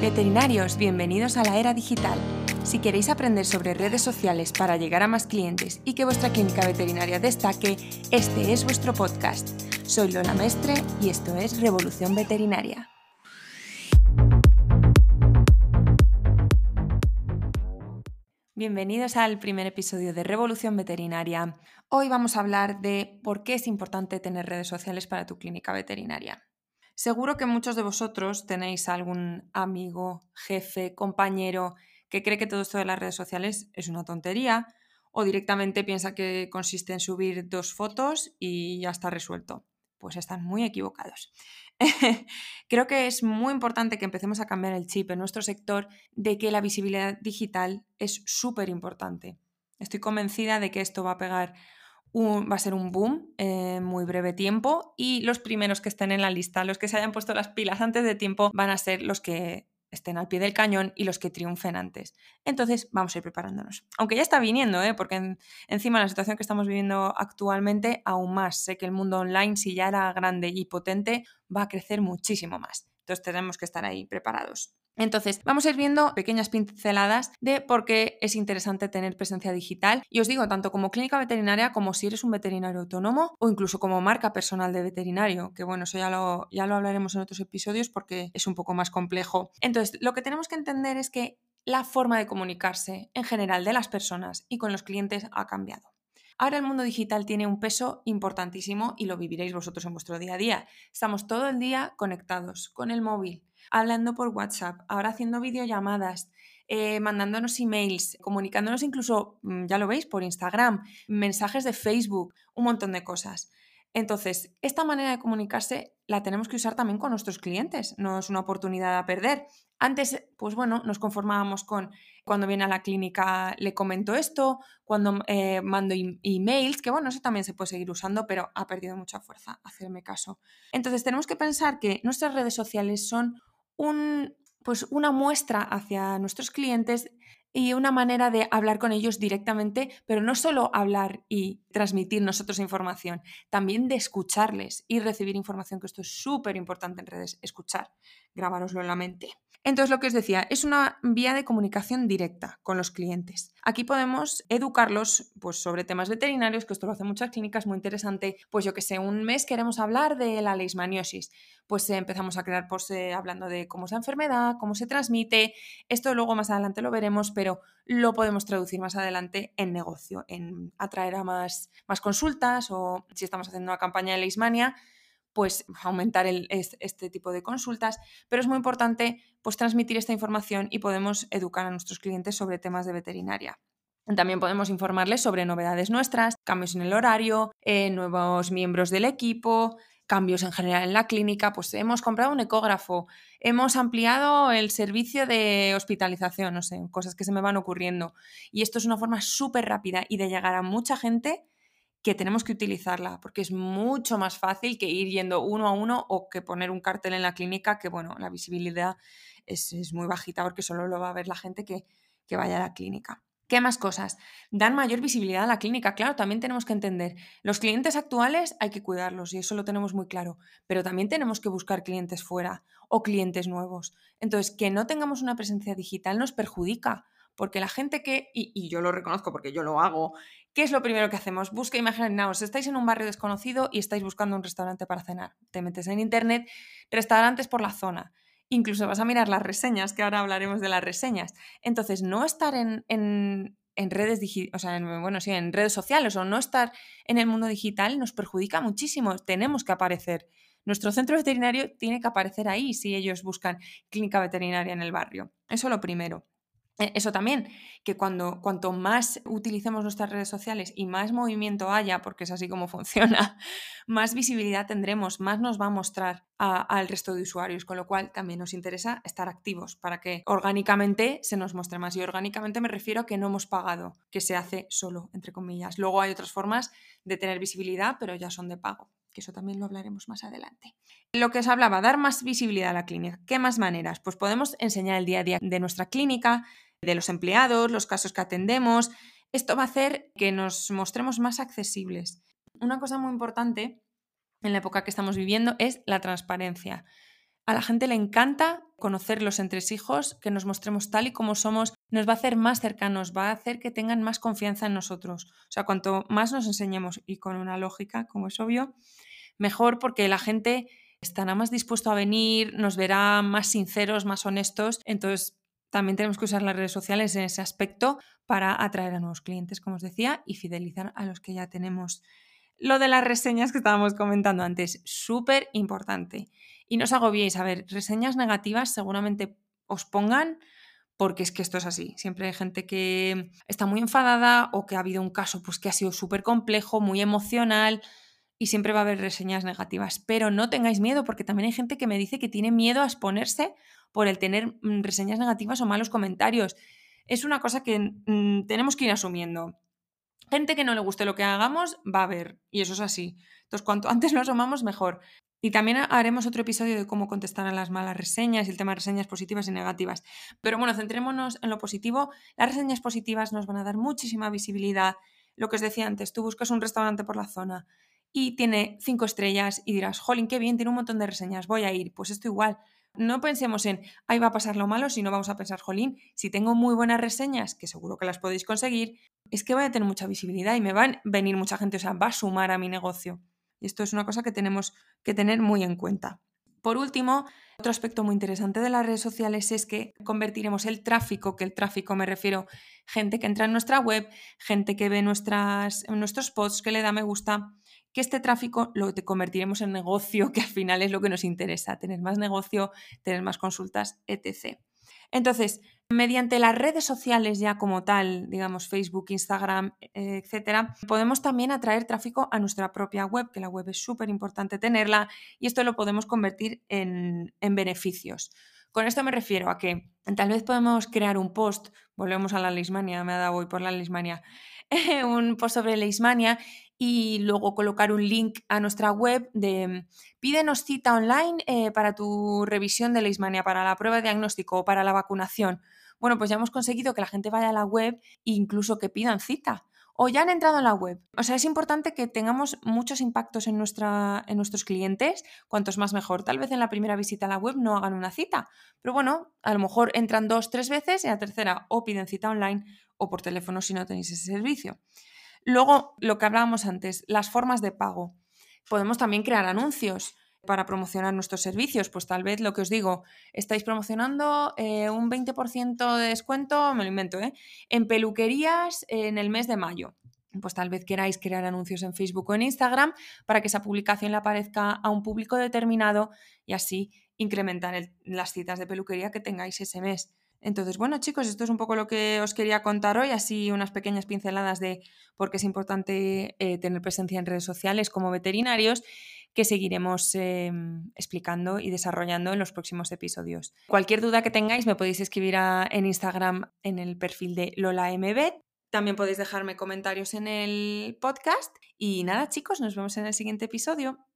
Veterinarios, bienvenidos a la era digital. Si queréis aprender sobre redes sociales para llegar a más clientes y que vuestra clínica veterinaria destaque, este es vuestro podcast. Soy Lola Mestre y esto es Revolución Veterinaria. Bienvenidos al primer episodio de Revolución Veterinaria. Hoy vamos a hablar de por qué es importante tener redes sociales para tu clínica veterinaria. Seguro que muchos de vosotros tenéis algún amigo, jefe, compañero que cree que todo esto de las redes sociales es una tontería o directamente piensa que consiste en subir dos fotos y ya está resuelto. Pues están muy equivocados. Creo que es muy importante que empecemos a cambiar el chip en nuestro sector de que la visibilidad digital es súper importante. Estoy convencida de que esto va a pegar va a ser un boom en muy breve tiempo y los primeros que estén en la lista, los que se hayan puesto las pilas antes de tiempo, van a ser los que estén al pie del cañón y los que triunfen antes. Entonces vamos a ir preparándonos. Aunque ya está viniendo, ¿eh? porque encima la situación que estamos viviendo actualmente, aún más. Sé que el mundo online, si ya era grande y potente, va a crecer muchísimo más. Entonces tenemos que estar ahí preparados. Entonces, vamos a ir viendo pequeñas pinceladas de por qué es interesante tener presencia digital. Y os digo, tanto como clínica veterinaria como si eres un veterinario autónomo o incluso como marca personal de veterinario, que bueno, eso ya lo, ya lo hablaremos en otros episodios porque es un poco más complejo. Entonces, lo que tenemos que entender es que la forma de comunicarse en general de las personas y con los clientes ha cambiado. Ahora el mundo digital tiene un peso importantísimo y lo viviréis vosotros en vuestro día a día. Estamos todo el día conectados con el móvil, hablando por WhatsApp, ahora haciendo videollamadas, eh, mandándonos emails, comunicándonos incluso, mm, ya lo veis, por Instagram, mensajes de Facebook, un montón de cosas. Entonces, esta manera de comunicarse la tenemos que usar también con nuestros clientes, no es una oportunidad a perder. Antes, pues bueno, nos conformábamos con cuando viene a la clínica le comento esto, cuando eh, mando emails, que bueno, eso también se puede seguir usando, pero ha perdido mucha fuerza, hacerme caso. Entonces, tenemos que pensar que nuestras redes sociales son un, pues una muestra hacia nuestros clientes y una manera de hablar con ellos directamente, pero no solo hablar y transmitir nosotros información, también de escucharles y recibir información, que esto es súper importante en redes, escuchar, grabároslo en la mente. Entonces, lo que os decía, es una vía de comunicación directa con los clientes. Aquí podemos educarlos pues, sobre temas veterinarios, que esto lo hacen muchas clínicas, muy interesante. Pues yo que sé, un mes queremos hablar de la leishmaniosis, pues empezamos a crear posts eh, hablando de cómo es la enfermedad, cómo se transmite. Esto luego más adelante lo veremos, pero lo podemos traducir más adelante en negocio, en atraer a más, más consultas o si estamos haciendo una campaña de leishmania, pues aumentar este tipo de consultas, pero es muy importante pues transmitir esta información y podemos educar a nuestros clientes sobre temas de veterinaria. También podemos informarles sobre novedades nuestras, cambios en el horario, eh, nuevos miembros del equipo, cambios en general en la clínica, pues hemos comprado un ecógrafo, hemos ampliado el servicio de hospitalización, no sé, cosas que se me van ocurriendo. Y esto es una forma súper rápida y de llegar a mucha gente que tenemos que utilizarla, porque es mucho más fácil que ir yendo uno a uno o que poner un cartel en la clínica, que bueno, la visibilidad es, muy bajita porque solo lo va a ver la gente que, que vaya a la clínica. ¿Qué más cosas? Dan mayor visibilidad a la clínica. Claro, también tenemos que entender, los clientes actuales hay que cuidarlos y eso lo tenemos muy claro, pero también tenemos que buscar clientes fuera o clientes nuevos. Entonces, que no tengamos una presencia digital nos perjudica, porque la gente que, y, yo lo reconozco porque yo lo hago, ¿qué es lo primero que hacemos? Busca, imaginaos, estáis en un barrio desconocido y estáis buscando un restaurante para cenar. Te metes en internet, restaurantes por la zona. Incluso vas a mirar las reseñas, que ahora hablaremos de las reseñas. Entonces, no estar en, en, redes o sea, bueno, sí, en redes sociales o no estar en el mundo digital nos perjudica muchísimo. Tenemos que aparecer. Nuestro centro veterinario tiene que aparecer ahí si ellos buscan clínica veterinaria en el barrio. Eso lo primero. E, eso también, que cuando, cuanto más utilicemos nuestras redes sociales y más movimiento haya, porque es así como funciona, más visibilidad tendremos, más nos va a mostrar al resto de usuarios, con lo cual también nos interesa estar activos para que orgánicamente se nos muestre más. Y orgánicamente me refiero a que no hemos pagado, que se hace solo, entre comillas. Luego hay otras formas de tener visibilidad, pero ya son de pago que eso también lo hablaremos más adelante. Lo que os hablaba, dar más visibilidad a la clínica. ¿Qué más maneras? Pues podemos enseñar el día a día de nuestra clínica, de los empleados, los casos que atendemos. Esto va a hacer que nos mostremos más accesibles. Una cosa muy importante en la época que estamos viviendo es la transparencia. A la gente le encanta conocer los entresijos, que nos mostremos tal y como somos, nos va a hacer más cercanos, va a hacer que tengan más confianza en nosotros. O sea, cuanto más nos enseñemos y con una lógica, como es obvio, mejor porque la gente estará más dispuesto a venir, nos verá más sinceros, más honestos. Entonces, también tenemos que usar las redes sociales en ese aspecto para atraer a nuevos clientes, como os decía, y fidelizar a los que ya tenemos. Lo de las reseñas que estábamos comentando antes, súper importante. Y no os agobiéis, a ver, reseñas negativas seguramente os pongan porque es que esto es así. Siempre hay gente que está muy enfadada o que ha habido un caso pues, que ha sido súper complejo, muy emocional y siempre va a haber reseñas negativas. Pero no tengáis miedo porque también hay gente que me dice que tiene miedo a exponerse por el tener mm, reseñas negativas o malos comentarios. Es una cosa que mm, tenemos que ir asumiendo. Gente que no le guste lo que hagamos va a haber, y eso es así. Entonces, cuanto antes lo asumamos, mejor. Y también haremos otro episodio de cómo contestar a las malas reseñas y el tema de reseñas positivas y negativas. Pero bueno, centrémonos en lo positivo. Las reseñas positivas nos van a dar muchísima visibilidad. Lo que os decía antes, tú buscas un restaurante por la zona y tiene cinco estrellas y dirás, jolín, qué bien, tiene un montón de reseñas, voy a ir. Pues esto igual. No pensemos en, ahí va a pasar lo malo, sino vamos a pensar, jolín, si tengo muy buenas reseñas, que seguro que las podéis conseguir, es que voy a tener mucha visibilidad y me va a venir mucha gente, o sea, va a sumar a mi negocio. Y esto es una cosa que tenemos que tener muy en cuenta. Por último, otro aspecto muy interesante de las redes sociales es que convertiremos el tráfico, que el tráfico me refiero gente que entra en nuestra web, gente que ve nuestras, nuestros posts, que le da me gusta, que este tráfico lo convertiremos en negocio, que al final es lo que nos interesa, tener más negocio, tener más consultas, etc. Entonces, mediante las redes sociales ya como tal, digamos Facebook, Instagram, etcétera, podemos también atraer tráfico a nuestra propia web, que la web es súper importante tenerla y esto lo podemos convertir en, en beneficios. Con esto me refiero a que tal vez podemos crear un post, volvemos a la Leismania, me ha dado hoy por la Leismania, un post sobre Leismania y luego colocar un link a nuestra web de pídenos cita online eh, para tu revisión de Leishmania, para la prueba de diagnóstico o para la vacunación. Bueno, pues ya hemos conseguido que la gente vaya a la web e incluso que pidan cita. O ya han entrado en la web. O sea, es importante que tengamos muchos impactos en, nuestra, en nuestros clientes, cuantos más mejor. Tal vez en la primera visita a la web no hagan una cita, pero bueno, a lo mejor entran dos, tres veces y a la tercera o piden cita online o por teléfono si no tenéis ese servicio. Luego, lo que hablábamos antes, las formas de pago. Podemos también crear anuncios para promocionar nuestros servicios. Pues tal vez lo que os digo, estáis promocionando eh, un 20% de descuento, me lo invento, ¿eh? en peluquerías en el mes de mayo. Pues tal vez queráis crear anuncios en Facebook o en Instagram para que esa publicación le aparezca a un público determinado y así incrementar las citas de peluquería que tengáis ese mes. Entonces, bueno chicos, esto es un poco lo que os quería contar hoy, así unas pequeñas pinceladas de por qué es importante eh, tener presencia en redes sociales como veterinarios que seguiremos em, explicando y desarrollando en los próximos episodios. Cualquier duda que tengáis me podéis escribir en Instagram en el perfil de LolaMB. También podéis dejarme comentarios en el podcast. Y nada chicos, nos vemos en el siguiente episodio.